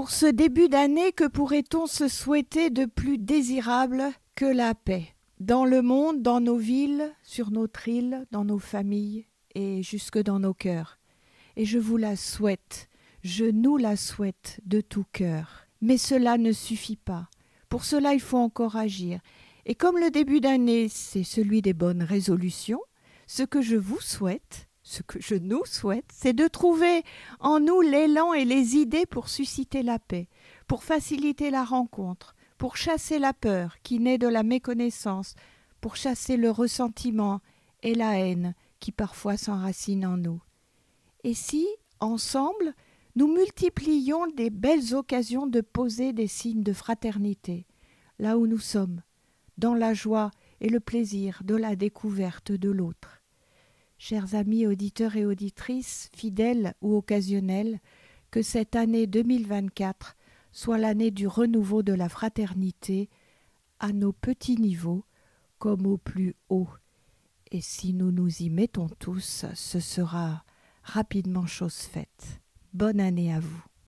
Pour ce début d'année, que pourrait-on se souhaiter de plus désirable que la paix? Dans le monde, dans nos villes, sur notre île, dans nos familles et jusque dans nos cœurs. Et je vous la souhaite, je nous la souhaite de tout cœur. Mais cela ne suffit pas. Pour cela, il faut encore agir. Et comme le début d'année, c'est celui des bonnes résolutions, ce que je vous souhaite, ce que je nous souhaite, c'est de trouver en nous l'élan et les idées pour susciter la paix, pour faciliter la rencontre, pour chasser la peur qui naît de la méconnaissance, pour chasser le ressentiment et la haine qui parfois s'enracinent en nous. Et si, ensemble, nous multiplions des belles occasions de poser des signes de fraternité, là où nous sommes, dans la joie et le plaisir de la découverte de l'autre. Chers amis auditeurs et auditrices, fidèles ou occasionnels, que cette année 2024 soit l'année du renouveau de la fraternité à nos petits niveaux comme au plus haut. Et si nous nous y mettons tous, ce sera rapidement chose faite. Bonne année à vous.